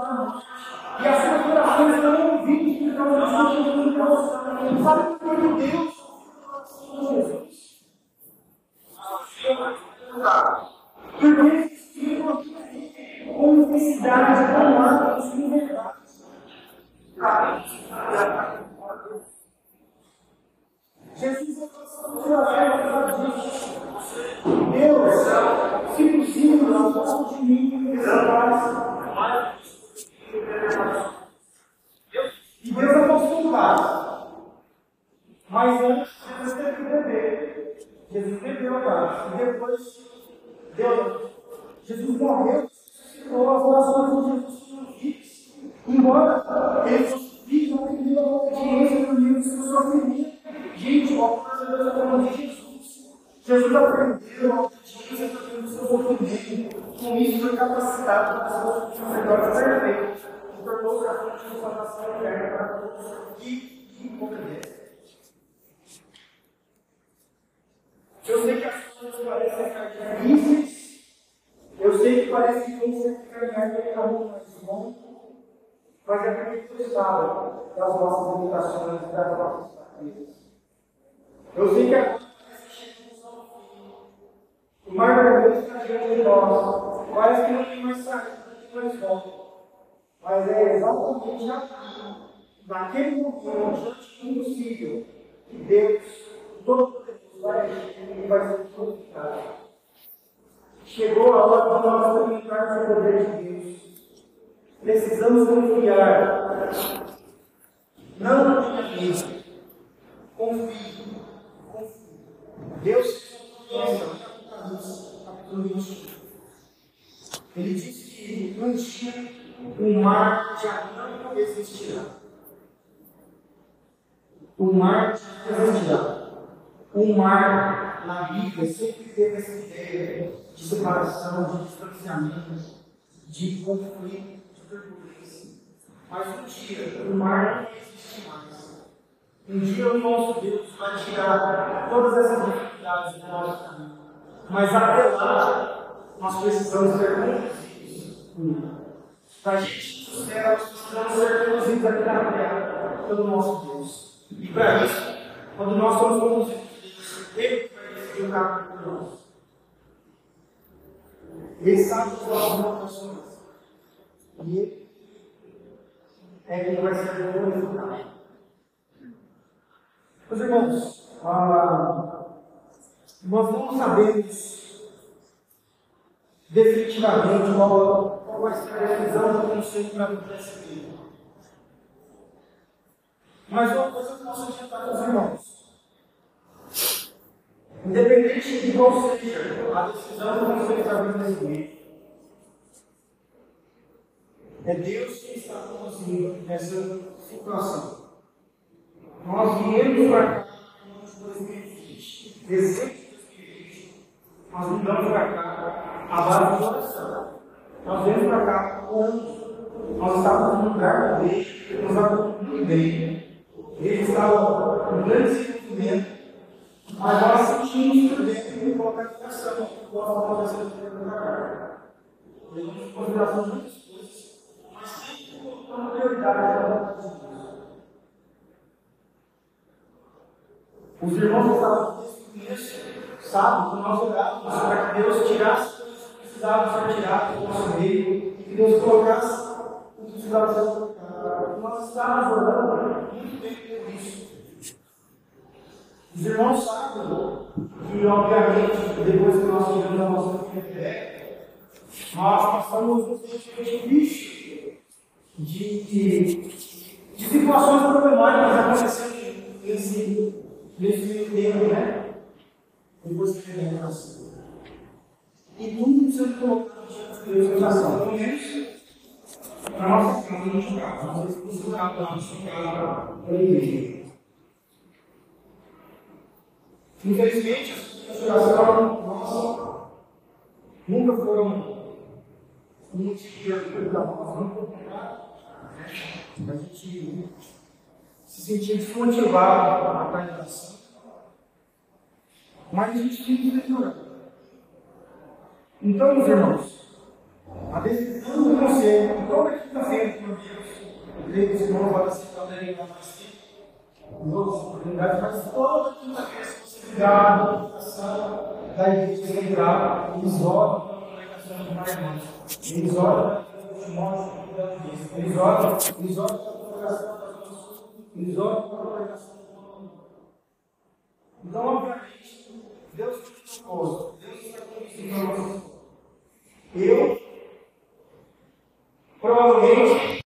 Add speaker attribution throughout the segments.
Speaker 1: E as suas orações não ouvidas por causa do seu Deus. Sabe por que Deus? Porque existiam com necessidade, com atos, com verdade. Jesus é Deus, se possível, não de mim, E Deus é consultado. Mas antes, Jesus teve que beber. Jesus bebeu parte. E depois, Deus, Jesus morreu, ressuscitou as orações de Jesus tinham vidas. Embora ele fosse vítima, ele deu a obediência no livro de sua família. Gente, o autor de Jesus. Jesus aprendeu a obediência do seu sofrimento. Com isso, foi capacitado para ser um sacerdote perfeito. Tornou-se a fonte de salvação eterna para todos que obedecem. Eu sei que as coisas parecem difíceis. Eu sei que parece que vem ser caminhar pelo caminho mais bom. Mas é porque tu sabe das nossas limitações e das nossas fraquezas. Eu sei que agora parece que chegamos ao fim. O mar vermelho está diante de nós. Parece que não tem mais saída, não tem mais volta. Mas é exatamente naquele momento, diante do impossível, que Deus, todo vai agir e vai ser glorificado. Chegou a hora de nós experimentarmos o poder de Deus. Precisamos confiar. Não tenha medo. Confie. Deus conhece capítulo 21. Ele disse que um dia o mar já não existirá. O mar já não existirá. O mar na Bíblia sempre teve essa ideia de separação, de distanciamento, de conflito, de turbulência. Mas um dia o mar não existe mais. Um dia o nosso Deus vai tirar todas essas dificuldades do nosso caminho. Mas até lá, nós precisamos ser conduzidos. Para a gente dos céus, precisamos ser conduzidos na terra pelo nosso Deus. E para isso, quando nós somos conduzidos, Ele vai decidir o caminho por nós. Ele sabe os nossos motivações. E Ele é quem vai ser glorificado. Meus irmãos, ah, nós não sabemos definitivamente qual, ser a decisão do conselho para acontecer aqui. Mas uma coisa que eu posso adiantar com os irmãos. Independente de qual seja a decisão do conselho para acontecer, é Deus que está conduzindo essa situação. Nós viemos para cá em 2020, dezembro de 2020, nós mudamos para cá a base de oração. Nós viemos para cá nós estávamos num lugar bem, nós estávamos muito bem. Ele estava com grande sofrimento, mas nós sentimos por dentro que colocar em oração, que nós acontecendo para cá. Levamos em consideração muitas coisas, mas sempre colocando prioridade para a vontade de. Os irmãos estavam desde o sábado, que nós orávamos para que Deus tirasse o que precisava ser tirado do nosso meio, que Deus colocasse o que precisava ser colocado. Nós estávamos orando muito bem por isso. Os irmãos sabem que, obviamente, depois que nós tivemos a nossa fé, nós passamos um tempo difícil de, de, de situações problemáticas acontecendo nesse nesse tempo, né? Depois que a oração. E precisa colocar diante de menos para nossa casa, nosso carro. Nós vamos buscar para nossa casa, para a igreja. Infelizmente, as orações nossas nunca foram um motivo de para nós, não foi A gente se sentia desmotivado na organização. Mas a gente tem que melhorar. Então, meus irmãos, a decisão do conselho, toda quinta-feira, Deus. Eu creio que os irmãos vão aceitar o derivar mais outras oportunidades, mas toda quinta-feira, se você ligar na comunicação da igreja central, eles oram pela congregação de irmãos. Eles oram pelos irmãos eles oram, eles oram pela congregação eles oram pela congregação Então, obviamente, Deus te propôs, Deus está conhecendo Eu, provavelmente,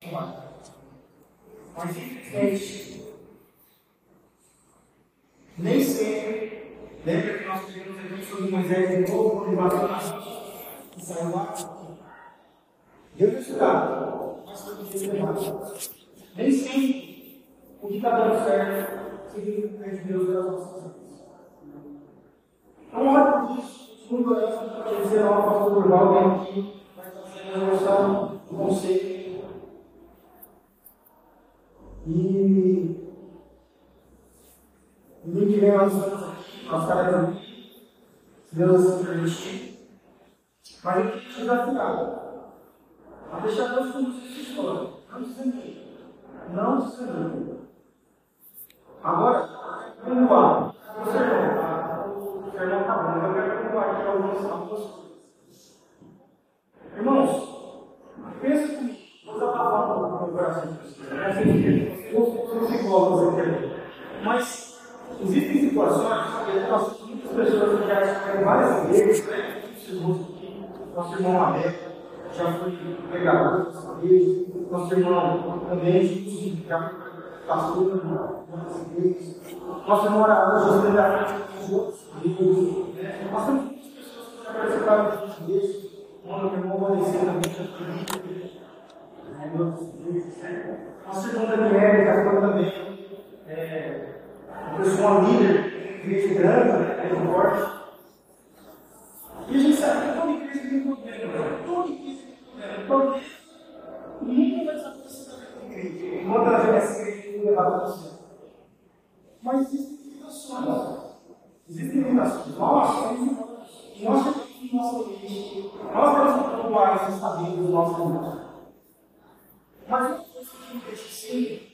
Speaker 1: Mas nem sempre, lembra que nós tivemos aqui sobre Moisés de novo, quando bateu na e saiu lá? Deus é estudado, mas foi difícil levar. Nem sempre o que está dando certo significa que Deus das nossas vidas. Então, olha por isso, segundo a para dizer, ó, o pastor Durval vem aqui, vai fazer a noção do conceito e no que vem nós nós se Deus permitir. Mas eu queria te desafiar a deixar Deus conduzir sua história. Não desanime. Não desanime. Agora, vamos lá. O sermão, tá? O sermão está bom, eu quero compartilhar algumas, algumas coisas. Irmãos, pensa comigo. Vou desabafar um pouco no coração de vocês. Não assim sou psicólogos aqui. Mas existem situações que nós muitas pessoas que já têm várias igrejas, né? Nosso irmão Abeto já foi pregador dessa igreja, nosso irmão também já foi pastor de muitas igrejas, nosso irmão Araújo já já foi outros igrejas. Nós temos muitas pessoas que já participaram de igrejas, o irmão Vanessa também já foi a segunda mulher já foi também é, uma pessoa líder, igreja grande, né, forte. E a gente sabe que toda igreja tem poder, né? toda igreja tem poder. Poder nunca vai desaparecer da igreja. Quantas vezes essa igreja tem levado a você? Mas existem limitações. Existem limitações. Nós temos nós temos nossa igreja. Nós temos lugares estabelos no nosso mundo. Mas uma coisa que me deixa assim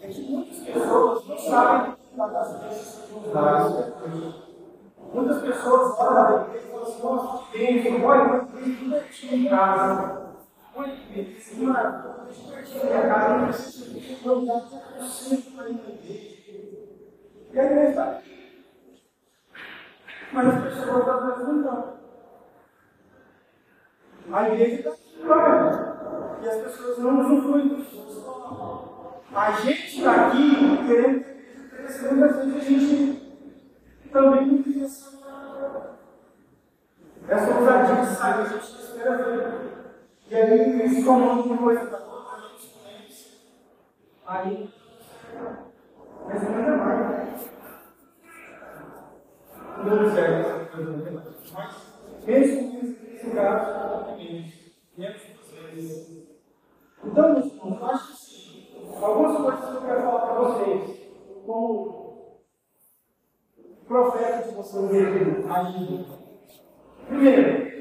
Speaker 1: é que muitas pessoas não sabem das vezes Muitas pessoas olham para igreja e falam assim, nossa, que bênção, olha, uma igreja divertida em casa. Olha que beleza, uma divertida em minha casa, não preciso de que eu sempre para ir na igreja. E a igreja está aqui. Mas as pessoas às vezes não estão. A igreja está aqui, e as pessoas não usufruem disso. A gente está aqui querendo crescer, vezes a gente também não tem essa, essa ousadia de sair, a gente espera ver. E aí eles comandam uma coisa da outra, a gente conhece. Aí, mas não é mais. Não deu certo, mas mesmo nesse caso, menos vezes. Então, que sim. Algumas coisas que eu quero falar para vocês, como profeta de vocês ainda. Primeiro,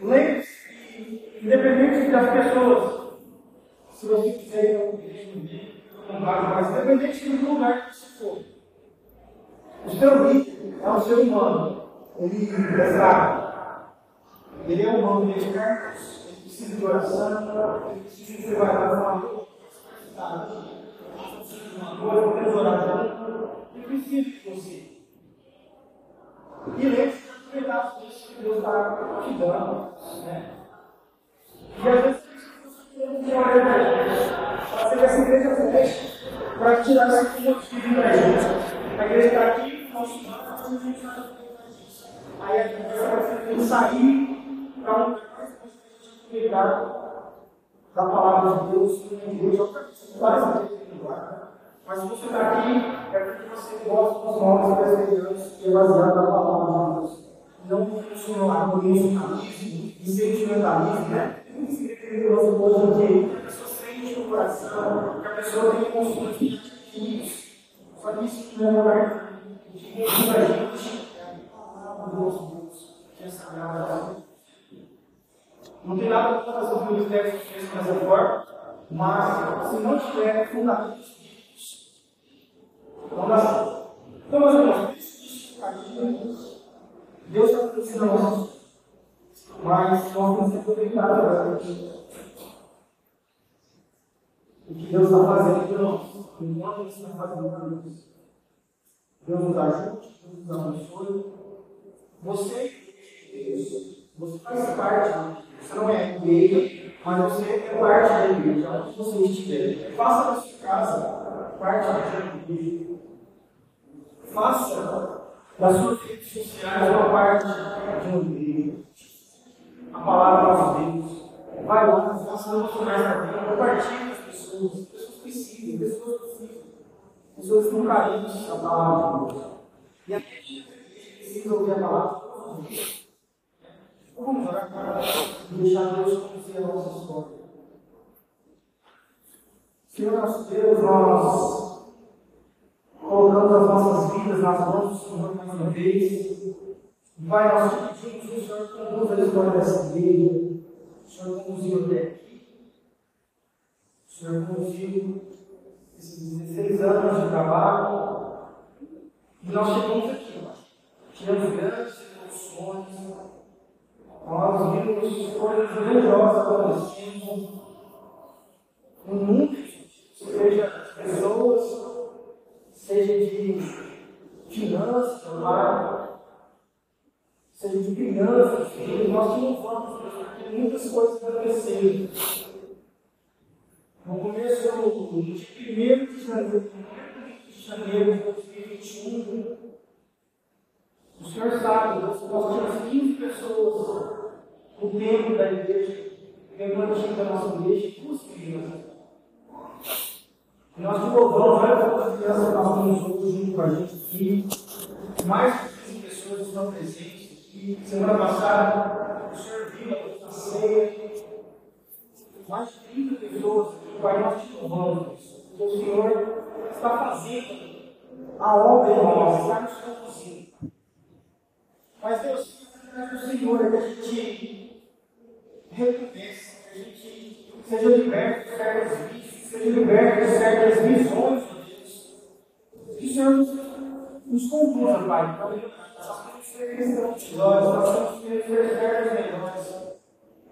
Speaker 1: lembre-se que, independente das pessoas, se você quiser ir mas independente do lugar que você for, o seu líder é um ser humano. Ele é fraco. Ele é humano, ele é precisa de oração, ele precisa de trabalhar uma uma coisa, oração, ele precisa de você. E de aproveitar isso que Deus está te dando. Né? E às vezes fazer essa igreja feche para tirar esse motivo da gente. A igreja está aqui, nós estamos Aí a gente vai sair para um da palavra de Deus, de Deus, várias vezes mas se você está aqui, é porque você gosta dos novos presbiterianos e é baseado na palavra de Deus. Não emocionalismo e sentimentalismo, né? Tem que escrever hoje que a pessoa sente no coração, que a pessoa tem consultas de atitudes. Só que isso não é lugar de muita gente. É a palavra nosso Deus, que é sagrada. Não tem nada contra fazer o ministério que fez dessa forma, mas se não tiver fundamentos então, assim, então meus irmãos, Deus está nos ensinando, mas nós temos que aproveitar agora o que Deus está fazendo por nós, enquanto Ele está fazendo por nós. Deus nos ajude, Deus nos abençoe. Você, Deus, você faz parte, você não é igreja, mas você é parte da igreja, onde você estiver. Faça da sua casa parte da igreja. Faça das suas redes sociais uma parte de um livro. A palavra de Deus. Vai lá, faça emocionais na vida, compartilhe com as pessoas. Pessoas precisam, pessoas precisam. Pessoas não carentes da palavra de Deus. E a gente precisa ouvir a palavra de Deus. Vamos orar deixar Deus conduzir a nossa história. Senhor nosso Deus, nós colocamos as nossas vidas nas mãos do Senhor mais uma vez. Vai, nós te pedimos que o Senhor conduza a história dessa igreja. O Senhor conduziu até aqui. O Senhor conduziu esses 16 anos de trabalho. E nós chegamos aqui, tivemos grandes emoções. Nós vimos coisas grandiosas acontecendo. No mundo, seja pessoas, seja de finanças, trabalho, seja de crianças, nós porque muitas coisas aconteceram. No começo do dia 1 de janeiro, de janeiro de 2021, o Senhor sabe, nós tínhamos 15 pessoas no tempo da igreja, lembrando da nossa igreja, duas crianças. Nós louvamos várias outras crianças nós estamos hoje junto com a gente aqui. Mais de 15 pessoas estão presentes aqui. Semana passada, o Senhor viu a ceia. Mais de 30 pessoas Pai, nós te louvamos. O Senhor está fazendo a obra em nós, está nos conduzindo. Mas Deus, o Senhor é que a gente recompensa, que a gente seja liberto de certas vidas seja liberto de certas visões de Deus. Que o Senhor nos, conduza, Pai, para nós temos que ser cristãos melhores, nós temos que ser certos melhores.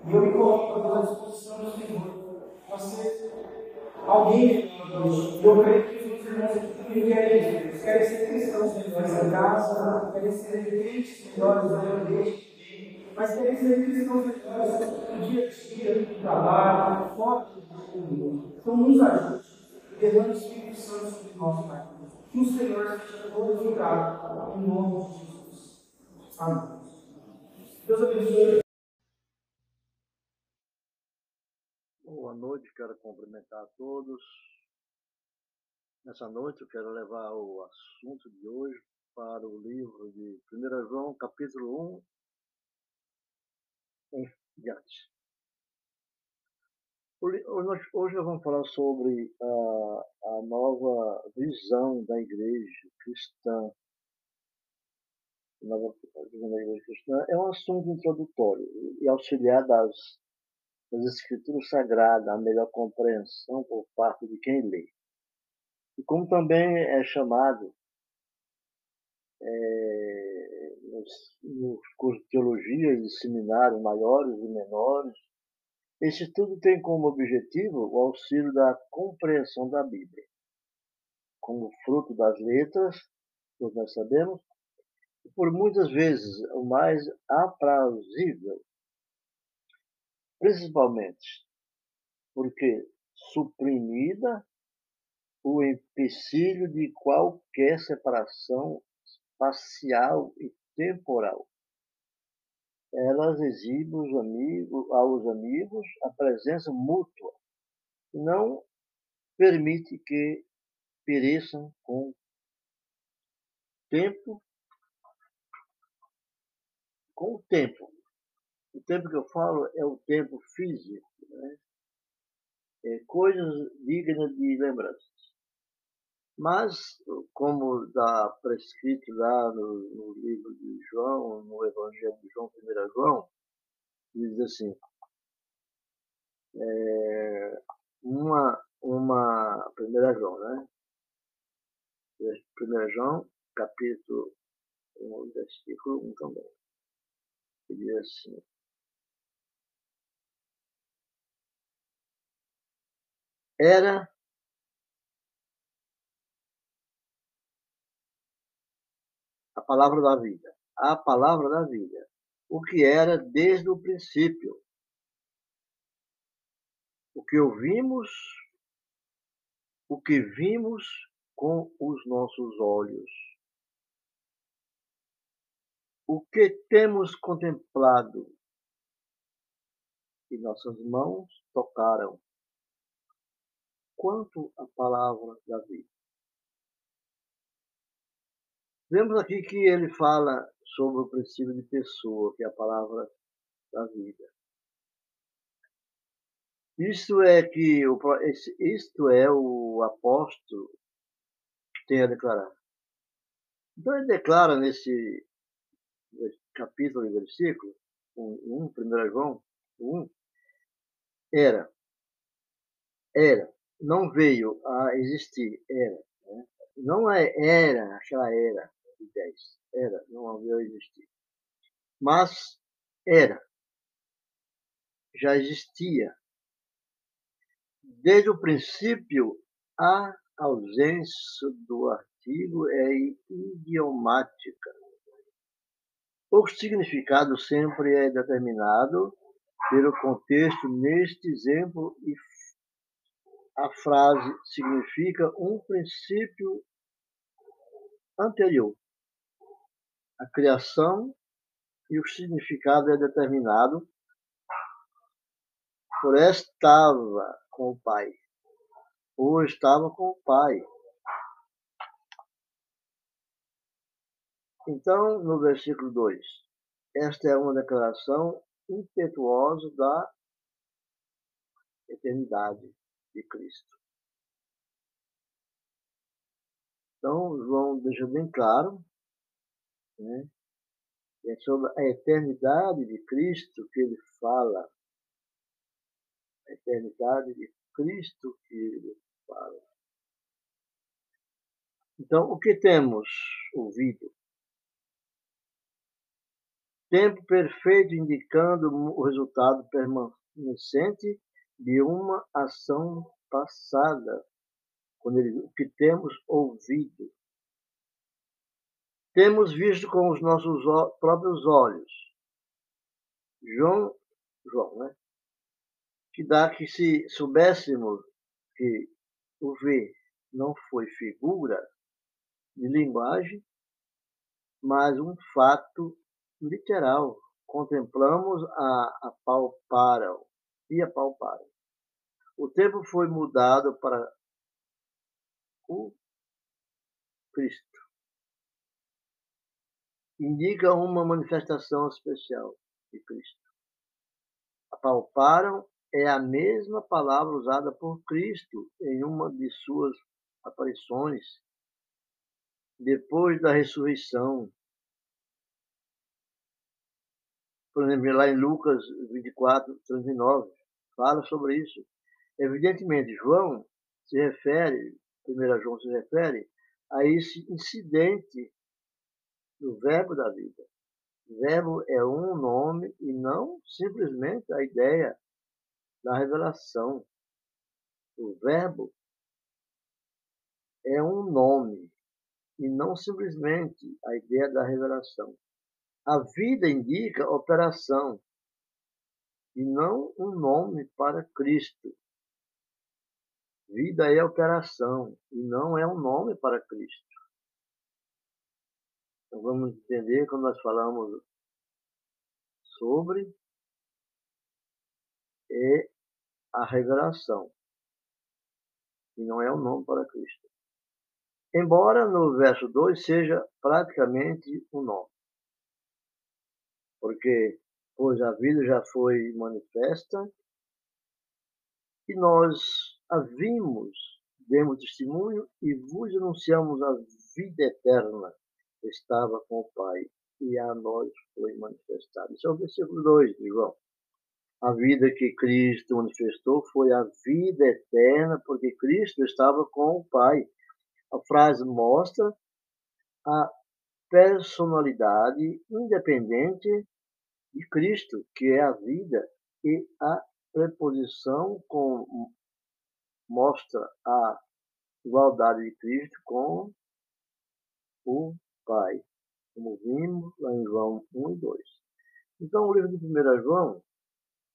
Speaker 1: E eu me coloco à disposição do Senhor. Você, alguém melhor hoje. E eu creio que irmãos aqui querem querem ser cristãos melhores em casa, querem ser crentes melhores na igreja mas querem ser cristãos melhores no dia a dia, no trabalho, fora do mundo. Então nos ajude, derrame o Espírito Santo sobre nós, Pai. Que o Senhor seja glorificado em nome de Jesus. Amém. Deus abençoe.
Speaker 2: Boa noite, quero cumprimentar a todos. Nessa noite eu quero levar o assunto de hoje para o livro de 1 João, capítulo 1 em diante. Hoje nós vamos falar sobre a, a nova visão da igreja cristã. Nova visão da igreja cristã é um assunto introdutório e auxiliar das, das escrituras sagradas a melhor compreensão por parte de quem lê. E como também é chamado é, nos, nos cursos de teologia e seminários maiores e menores, esse estudo tem como objetivo o auxílio da compreensão da Bíblia, como fruto das letras, todos nós sabemos, por muitas vezes o mais aprazível, principalmente porque suprimida o empecilho de qualquer separação espacial e temporal. Elas exibem aos amigos, aos amigos a presença mútua, não permite que pereçam com tempo, com o tempo. O tempo que eu falo é o tempo físico, né? é, coisas dignas de lembrança. Mas, como está prescrito lá no, no, livro de João, no Evangelho de João, 1 João, diz assim, é, uma, uma, 1 João, né? 1 João, capítulo 1, versículo 1 também. Ele diz assim, era palavra da vida, a palavra da vida, o que era desde o princípio, o que ouvimos, o que vimos com os nossos olhos, o que temos contemplado. E nossas mãos tocaram, quanto à palavra da vida. Vemos aqui que ele fala sobre o princípio de pessoa, que é a palavra da vida. Isto é que o, isto é o apóstolo que tem a declarar. Então ele declara nesse, capítulo e versículo, 1, 1 João 1, era, era, não veio a existir, era. Né? Não é, era aquela era de 10, era, não veio a existir. Mas era, já existia. Desde o princípio, a ausência do artigo é idiomática. O significado sempre é determinado pelo contexto neste exemplo a frase significa um princípio anterior. A criação e o significado é determinado por estava com o Pai, ou estava com o Pai. Então, no versículo 2, esta é uma declaração impetuosa da eternidade de Cristo. Então, João deixa bem claro, né? É sobre a eternidade de Cristo que ele fala. A eternidade de Cristo que ele fala. Então, o que temos ouvido? Tempo perfeito indicando o resultado permanecente de uma ação passada, quando ele, o que temos ouvido. Temos visto com os nossos próprios olhos. João, João, né? Que dá que se soubéssemos que o ver não foi figura de linguagem, mas um fato literal. Contemplamos a apalparam e apalparam. O tempo foi mudado para o Cristo. Indica uma manifestação especial de Cristo. Apalparam é a mesma palavra usada por Cristo em uma de suas aparições depois da ressurreição. Por exemplo, lá em Lucas 24, 39, fala sobre isso. Evidentemente, João se refere, 1 João se refere a esse incidente do verbo da vida. Verbo é um nome e não simplesmente a ideia da revelação. O verbo é um nome e não simplesmente a ideia da revelação. A vida indica operação e não um nome para Cristo. Vida é operação e não é um nome para Cristo. Então vamos entender quando nós falamos sobre a revelação e não é o nome para Cristo. Embora no verso 2 seja praticamente o um nome. Porque, pois a vida já foi manifesta e nós a vimos, demos testemunho e vos anunciamos a vida eterna que estava com o Pai e a nós foi manifestada. Isso é o versículo 2 de João. A vida que Cristo manifestou foi a vida eterna, porque Cristo estava com o Pai. A frase mostra a personalidade independente de Cristo, que é a vida, e a preposição com, mostra a igualdade de Cristo com o Pai, como vimos lá em João 1 e 2. Então, o livro de 1 João,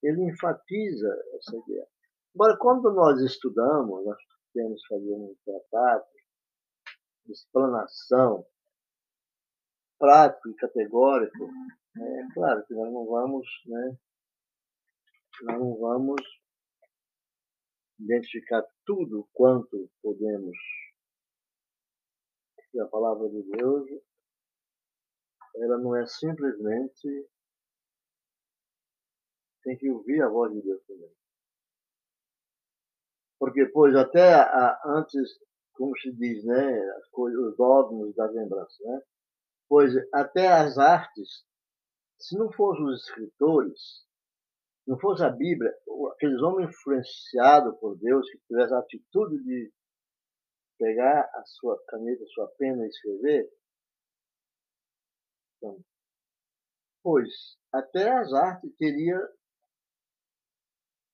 Speaker 2: ele enfatiza essa ideia. Agora, quando nós estudamos, nós temos que fazer um tratado de explanação prático e categórico, é claro que nós não vamos, né, nós não vamos identificar tudo quanto podemos. E a palavra de Deus, ela não é simplesmente tem que ouvir a voz de Deus também. Porque, pois, até a, antes, como se diz, né, as coisas, os dogmas da lembrança, né? Pois até as artes se não fossem os escritores, não fosse a Bíblia, aqueles homens influenciados por Deus, que tivessem a atitude de pegar a sua caneta, a sua pena e escrever, então, pois até as artes teria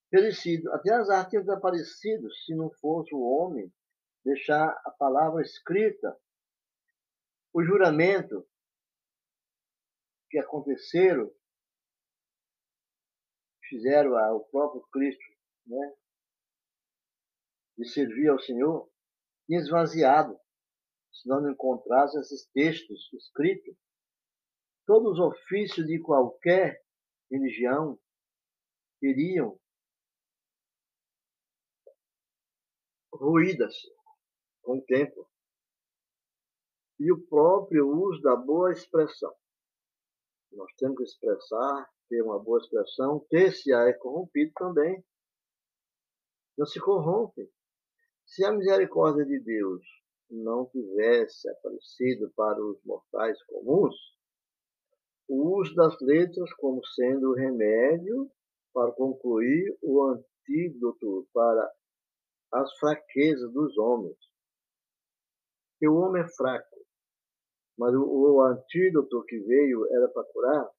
Speaker 2: perecido, até as artes teriam desaparecido se não fosse o homem deixar a palavra escrita. O juramento que aconteceram, fizeram ao próprio Cristo, né, de servir ao Senhor, esvaziado, se não encontrasse esses textos escritos. Todos os ofícios de qualquer religião teriam ruídas com o tempo. E o próprio uso da boa expressão. Nós temos que expressar, ter uma boa expressão, ter se é corrompido também. Não se corrompe. Se a misericórdia de Deus não tivesse aparecido para os mortais comuns, o uso das letras como sendo o remédio para concluir o antídoto para as fraquezas dos homens. Que o homem é fraco, mas o, o antídoto que veio era para curar,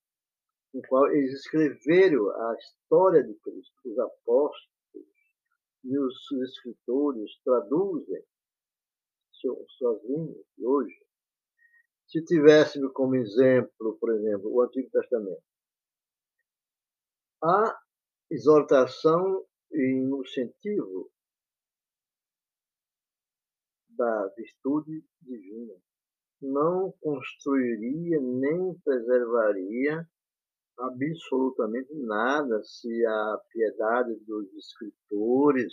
Speaker 2: no qual eles escreveram a história de Cristo, os apóstolos e os escritores traduzem suas línguas hoje. Se tivéssemos como exemplo, por exemplo, o Antigo Testamento, a exortação e incentivo da virtude divina não construiria nem preservaria absolutamente nada se a piedade dos escritores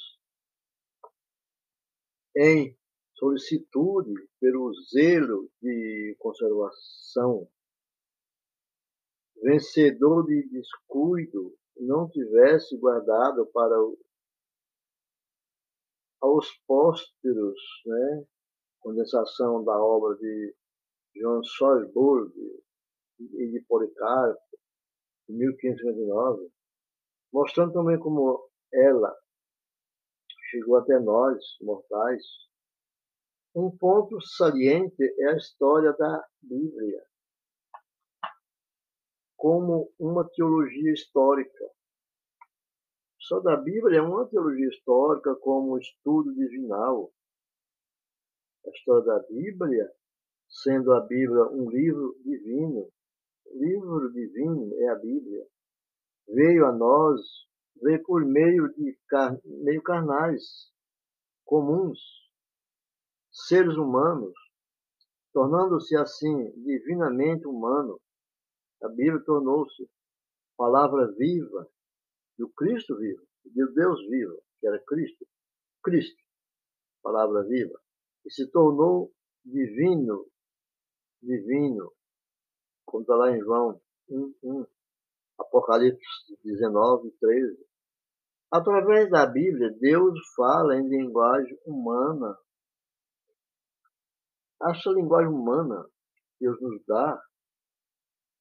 Speaker 2: em solicitude pelo zelo de conservação, vencedor de descuido, não tivesse guardado para aos pósteros, né, condensação da obra de João Schoenburg e de Policarpo, 1559, mostrando também como ela chegou até nós, mortais. Um ponto saliente é a história da Bíblia como uma teologia histórica. Só da Bíblia é uma teologia histórica como estudo divinal, a história da Bíblia sendo a Bíblia um livro divino. Livro divino é a Bíblia. Veio a nós, veio por meio de car meio carnais, comuns, seres humanos, tornando-se assim divinamente humano. A Bíblia tornou-se palavra viva do Cristo vivo, de Deus vivo, que era Cristo. Cristo, palavra viva, e se tornou divino, divino, como está lá em João 1, 1, Apocalipse 19, 13. Através da Bíblia, Deus fala em linguagem humana. Essa linguagem humana Deus nos dá,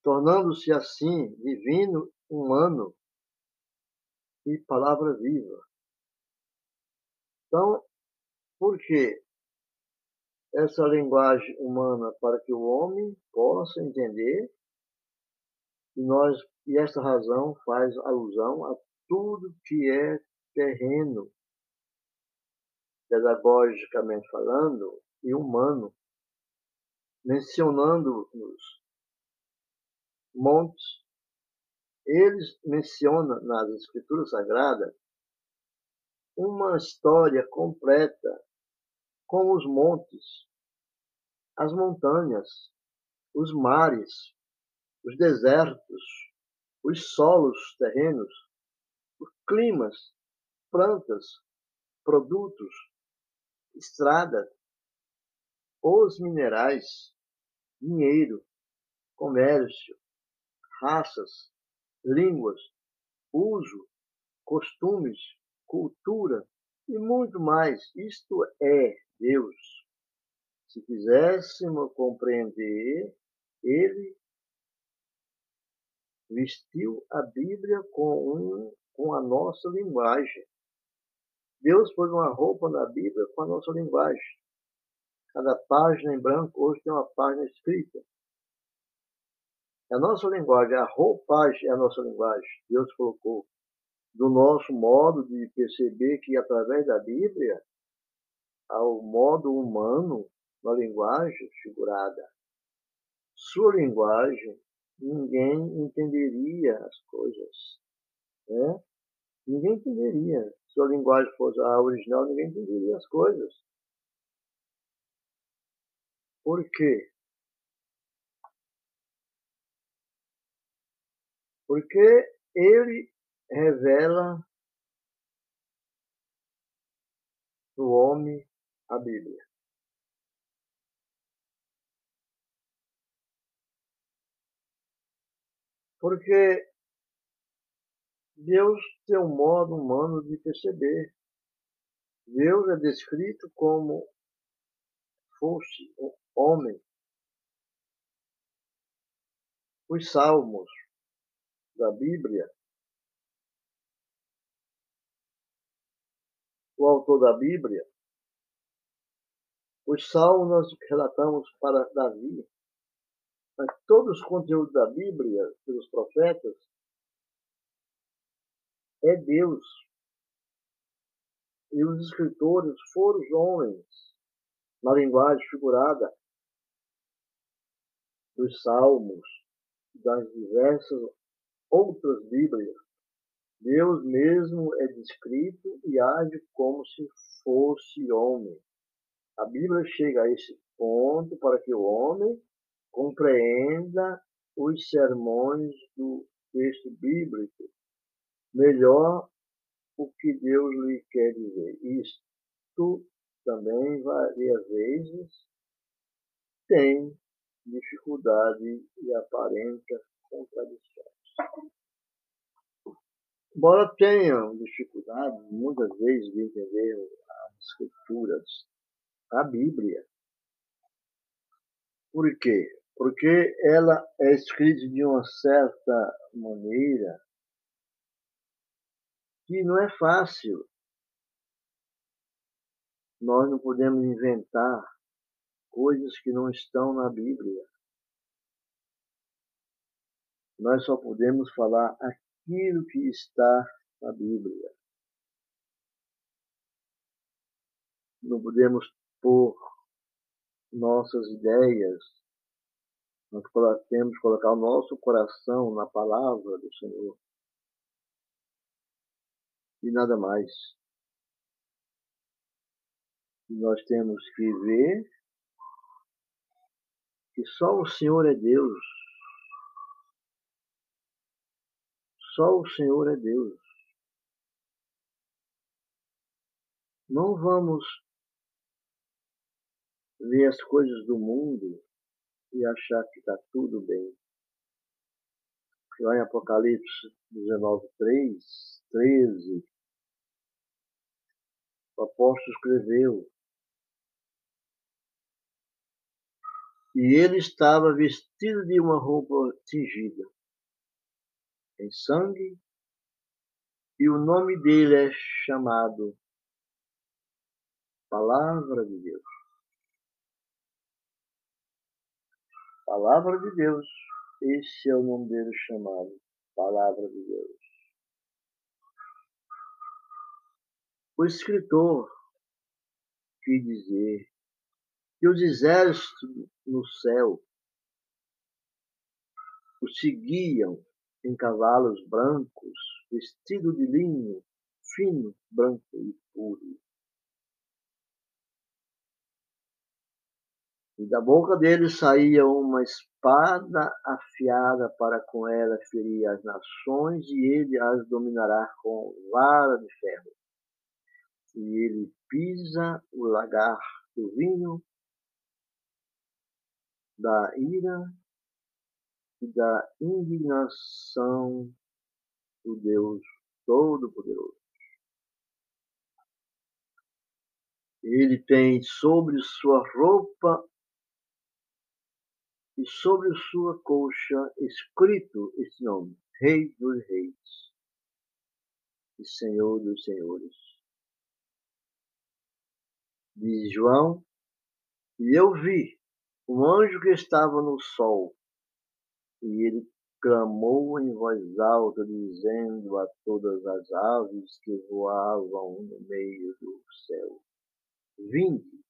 Speaker 2: tornando-se assim divino, humano e palavra viva. Então, por que essa linguagem humana para que o homem possa entender e nós e essa razão faz alusão a tudo que é terreno, pedagogicamente falando, e humano, mencionando-nos montes. Eles mencionam nas Escrituras Sagradas uma história completa com os montes, as montanhas, os mares, os desertos, os solos terrenos, os climas, plantas, produtos, estradas, os minerais, dinheiro, comércio, raças, línguas, uso, costumes, cultura e muito mais. Isto é Deus. Se quiséssemos compreender, ele vestiu a Bíblia com, um, com a nossa linguagem. Deus pôs uma roupa na Bíblia com a nossa linguagem. Cada página em branco hoje tem uma página escrita. A nossa linguagem, a roupagem é a nossa linguagem. Deus colocou do nosso modo de perceber que através da Bíblia, ao modo humano, na linguagem figurada. Sua linguagem ninguém entenderia as coisas. Né? Ninguém entenderia. Se a linguagem fosse a original, ninguém entenderia as coisas. Por quê? Porque ele revela o homem a Bíblia. Porque Deus tem um modo humano de perceber. Deus é descrito como fosse um homem. Os salmos da Bíblia, o autor da Bíblia, os salmos relatamos para Davi, mas todos os conteúdos da Bíblia, pelos profetas, é Deus. E os escritores foram os homens, na linguagem figurada dos Salmos, das diversas outras Bíblias. Deus mesmo é descrito e age como se fosse homem. A Bíblia chega a esse ponto para que o homem compreenda os sermões do texto bíblico melhor o que Deus lhe quer dizer. Isto também, várias vezes, tem dificuldade e aparenta contradições. Embora tenham dificuldade, muitas vezes, de entender as escrituras, a Bíblia. Por quê? porque ela é escrita de uma certa maneira que não é fácil. Nós não podemos inventar coisas que não estão na Bíblia. Nós só podemos falar aquilo que está na Bíblia. Não podemos pôr nossas ideias, nós temos que colocar o nosso coração na palavra do Senhor. E nada mais. Nós temos que ver que só o Senhor é Deus. Só o Senhor é Deus. Não vamos ver as coisas do mundo e achar que está tudo bem. Lá em Apocalipse 19, 3, 13, o apóstolo escreveu: E ele estava vestido de uma roupa tingida em sangue, e o nome dele é chamado Palavra de Deus. Palavra de Deus. Esse é o nome dele chamado. Palavra de Deus. O escritor quis dizer que os exércitos no céu o seguiam em cavalos brancos, vestido de linho fino, branco e puro. E da boca dele saía uma espada afiada para com ela ferir as nações, e ele as dominará com vara de ferro. E ele pisa o lagar do vinho da ira e da indignação do Deus Todo-Poderoso. Ele tem sobre sua roupa e sobre sua coxa escrito esse nome: Rei dos Reis e Senhor dos Senhores. Diz João, e eu vi um anjo que estava no sol, e ele clamou em voz alta, dizendo a todas as aves que voavam no meio do céu: Vinde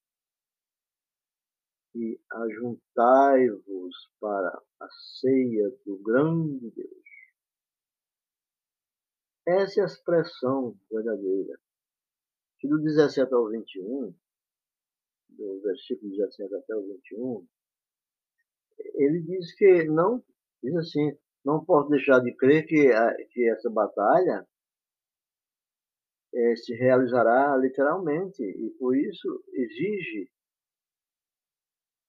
Speaker 2: e ajuntai-vos para a ceia do grande Deus. Essa é a expressão verdadeira. Que do 17 ao 21, do versículo 17 até o 21, ele diz que não, diz assim, não posso deixar de crer que, que essa batalha é, se realizará literalmente, e por isso exige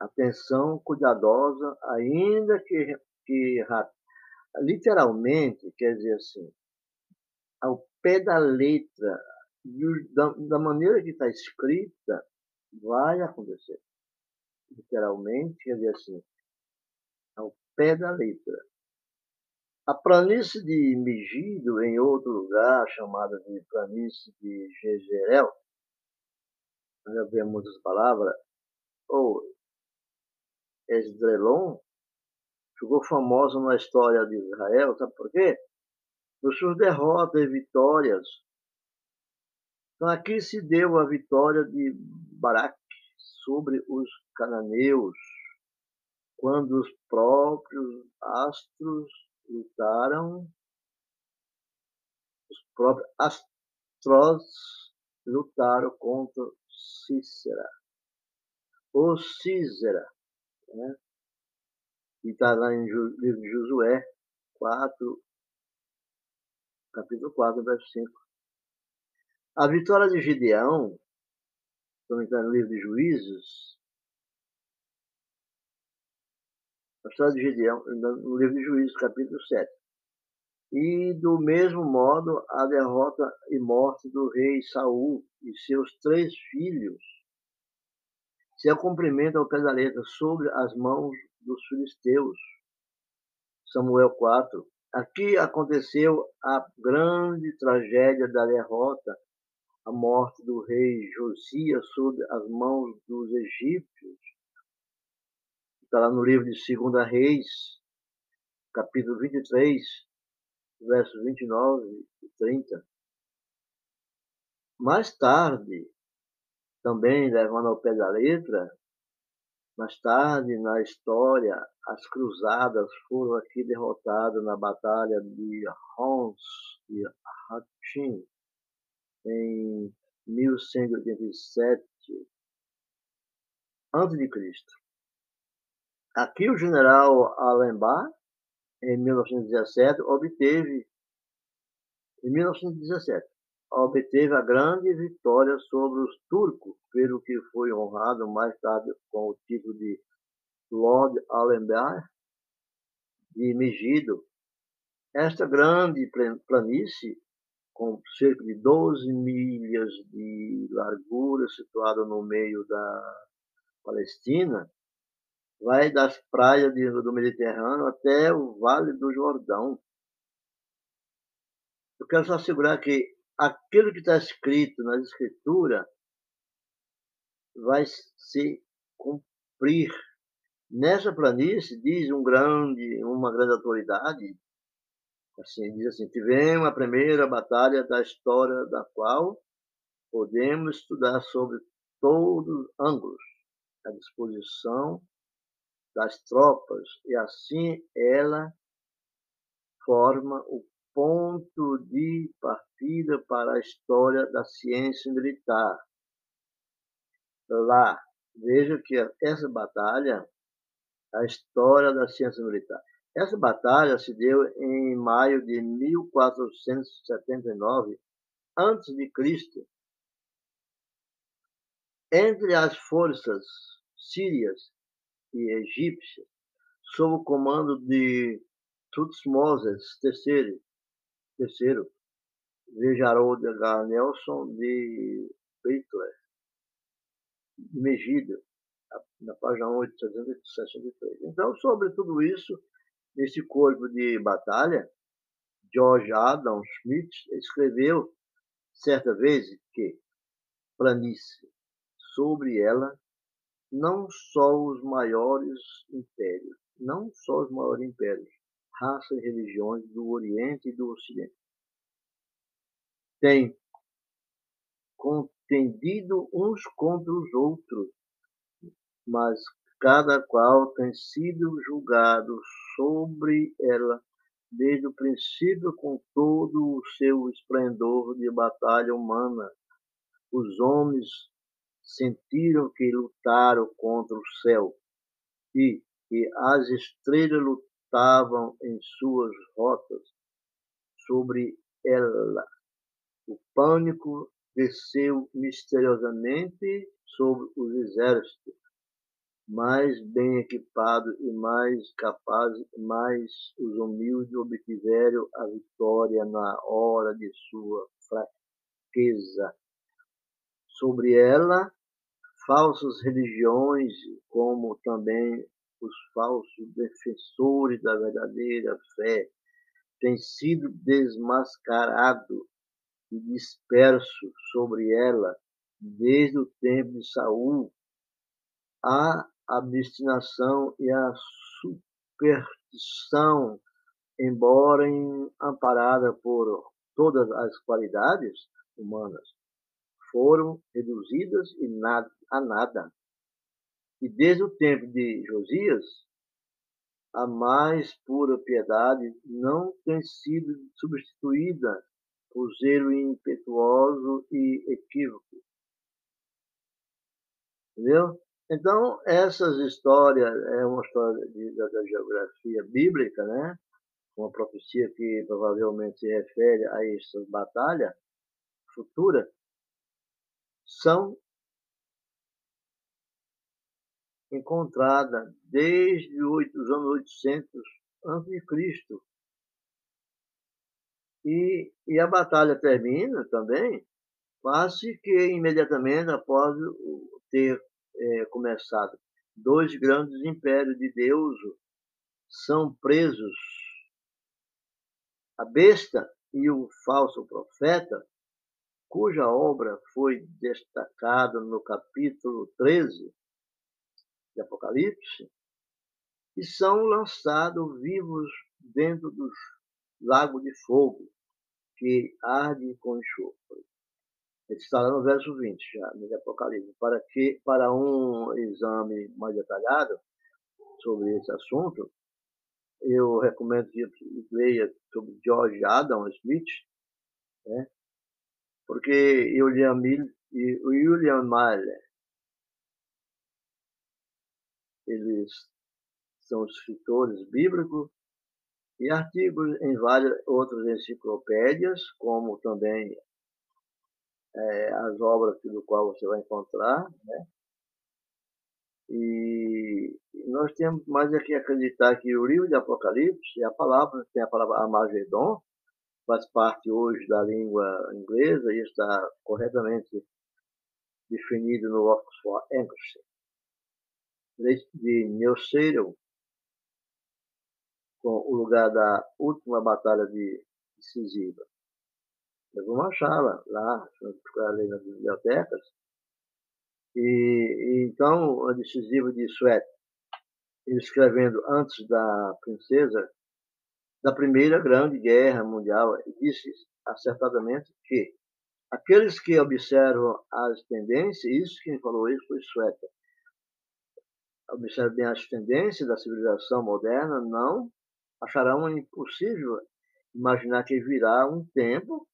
Speaker 2: atenção cuidadosa, ainda que, que literalmente, quer dizer assim, ao pé da letra, da, da maneira que está escrita, vai acontecer. Literalmente, quer dizer assim, ao pé da letra. A planície de Megido, em outro lugar, chamada de planície de Jezreel, já vemos as palavras, ou Esdrelon, ficou famosa na história de Israel, sabe por quê? Por suas derrotas e vitórias. Então aqui se deu a vitória de Baraque sobre os cananeus, quando os próprios astros lutaram, os próprios astros lutaram contra Cícera, ou Císera, né? E está lá em livro de Josué 4, capítulo 4, verso 5. A vitória de Gideão, está no livro de Juízes, a história de Gideão, no livro de Juízes, capítulo 7. E, do mesmo modo, a derrota e morte do rei Saul e seus três filhos se cumprimento ao pé da letra sobre as mãos dos filisteus. Samuel 4. Aqui aconteceu a grande tragédia da derrota, a morte do rei Josias sob as mãos dos egípcios. Está lá no livro de 2 Reis, capítulo 23, versos 29 e 30. Mais tarde, também levando ao pé da letra, Mais tarde, na história, as cruzadas foram aqui derrotadas na Batalha de Hons e Hattin, em 1187 a.C. Aqui o general Alembert, em 1917, obteve em 1917, obteve a grande vitória sobre os turcos, pelo que foi honrado mais tarde com o título de Lord Alembert de Megido. Esta grande planície, com cerca de 12 milhas de largura, situada no meio da Palestina, vai das praias do Mediterrâneo até o Vale do Jordão. Eu quero só assegurar que aquilo que está escrito nas Escrituras vai se cumprir. Nessa planície, diz um grande, uma grande autoridade, assim, diz assim, tivemos a primeira batalha da história da qual podemos estudar sobre todos os ângulos a disposição das tropas e assim ela forma o ponto de partida para a história da ciência militar. Lá, veja que essa batalha, a história da ciência militar. Essa batalha se deu em maio de 1479 a.C., entre as forças sírias e egípcias, sob o comando de Tutmoses III, terceiro, de H. Nelson de Beitler, de Megida, na página 863. Então, sobre tudo isso, nesse corpo de batalha, George Adam Smith escreveu certa vez que planície sobre ela não só os maiores impérios, não só os maiores impérios, raças e religiões do Oriente e do Ocidente. Têm contendido uns contra os outros, mas cada qual tem sido julgado sobre ela desde o princípio com todo o seu esplendor de batalha humana. Os homens sentiram que lutaram contra o céu e que as estrelas lutavam em suas rotas sobre ela. O pânico desceu misteriosamente sobre os exércitos, mais bem equipados e mais capazes, mais os humildes obtiveram a vitória na hora de sua fraqueza. Sobre ela, falsas religiões, como também os falsos defensores da verdadeira fé, têm sido desmascarados e dispersos sobre ela desde o tempo de Saul. A abstinação e a superstição, embora amparada por todas as qualidades humanas, foram reduzidas a nada. E desde o tempo de Josias, a mais pura piedade não tem sido substituída por zelo impetuoso e equívoco. Entendeu? Então, essas histórias, é uma história de, da, da, geografia bíblica, né? uma profecia que provavelmente se refere a essa batalha futura, são encontradas desde os anos 800 a.C. E, e a batalha termina também quase que imediatamente após ter é, começado. Dois grandes impérios de Deus são presos. A besta e o falso profeta cuja obra foi destacada no capítulo 13 de Apocalipse, e são lançados vivos dentro do lago de fogo, que arde com enxofre. Ele está lá no verso 20, já, no Apocalipse, para que, para um exame mais detalhado sobre esse assunto, eu recomendo que leia sobre George Adam Smith, né? porque William, William Miller, eles são escritores bíblicos e artigos em várias outras enciclopédias, como também é, as obras do qual você vai encontrar, né? E nós temos mais é que acreditar que o livro de Apocalipse, é a palavra, tem a palavra Armagedon, faz parte hoje da língua inglesa e está corretamente definido no Oxford English. De Neucero, com o lugar da última batalha de decisiva. Nós vamos achá-la lá, procurar ali nas bibliotecas. E, e, então, a decisiva de Suete, ele escrevendo antes da princesa, da primeira grande guerra mundial, disse acertadamente que aqueles que observam as tendências, isso quem falou isso foi Sueta, observam bem as tendências da civilização moderna, não. Acharão impossível imaginar que virá um tempo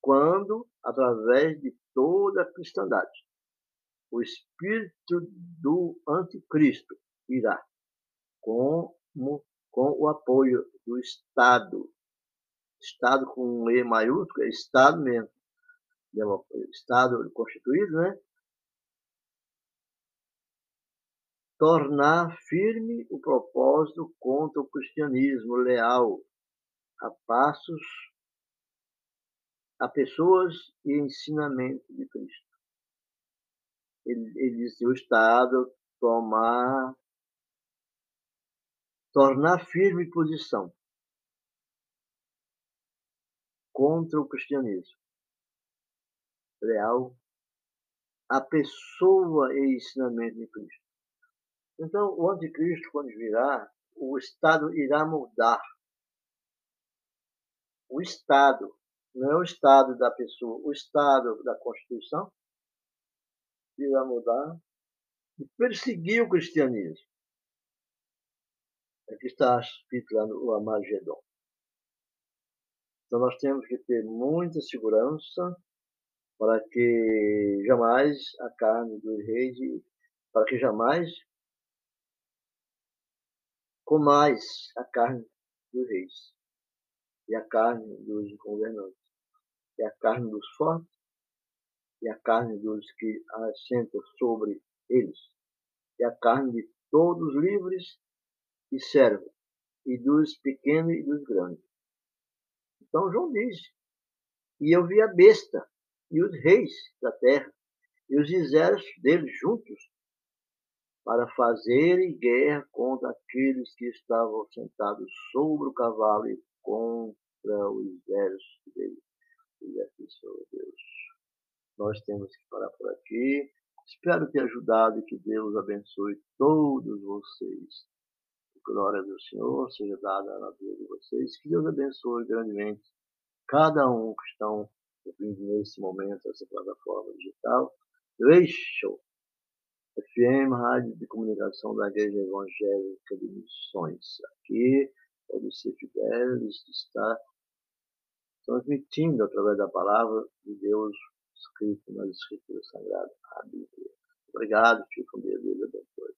Speaker 2: quando, através de toda a cristandade, o espírito do anticristo irá, com, com o apoio do Estado, Estado com E maiúsculo, é Estado mesmo, Estado constituído, né? Tornar firme o propósito contra o cristianismo leal, a passos a pessoas e ensinamento de Cristo. Ele, ele diz o Estado tomar, tornar firme posição contra o cristianismo. Leal a pessoa e ensinamento de Cristo. Então, o anticristo, quando virá, o Estado irá mudar. O Estado não é o estado da pessoa, o estado da Constituição irá mudar e perseguir o cristianismo. Aqui está escrito lá no Amagedon. Então nós temos que ter muita segurança para que jamais a carne dos reis, para que jamais comais a carne dos reis e a carne dos governantes é a carne dos fortes e a carne dos que assentam sobre eles, é a carne de todos livres e servos, e dos pequenos e dos grandes. Então João diz, e eu vi a besta e os reis da terra e os exércitos deles juntos para fazerem guerra contra aqueles que estavam sentados sobre o cavalo e contra os exércitos deles e aqui sou Deus. Nós temos que parar por aqui. Espero ter ajudado e que Deus abençoe todos vocês. glória do Senhor seja dada na vida de vocês. Que Deus abençoe grandemente cada um que estão ouvindo nesse momento essa plataforma digital. Deixo FM, Rádio de Comunicação da Igreja Evangélica de Missões. Aqui, pode ser fidelis, está transmitindo através da palavra de Deus escrito nas Escrituras Sagradas, a Bíblia. Obrigado, fico com Deus, Deus abençoe.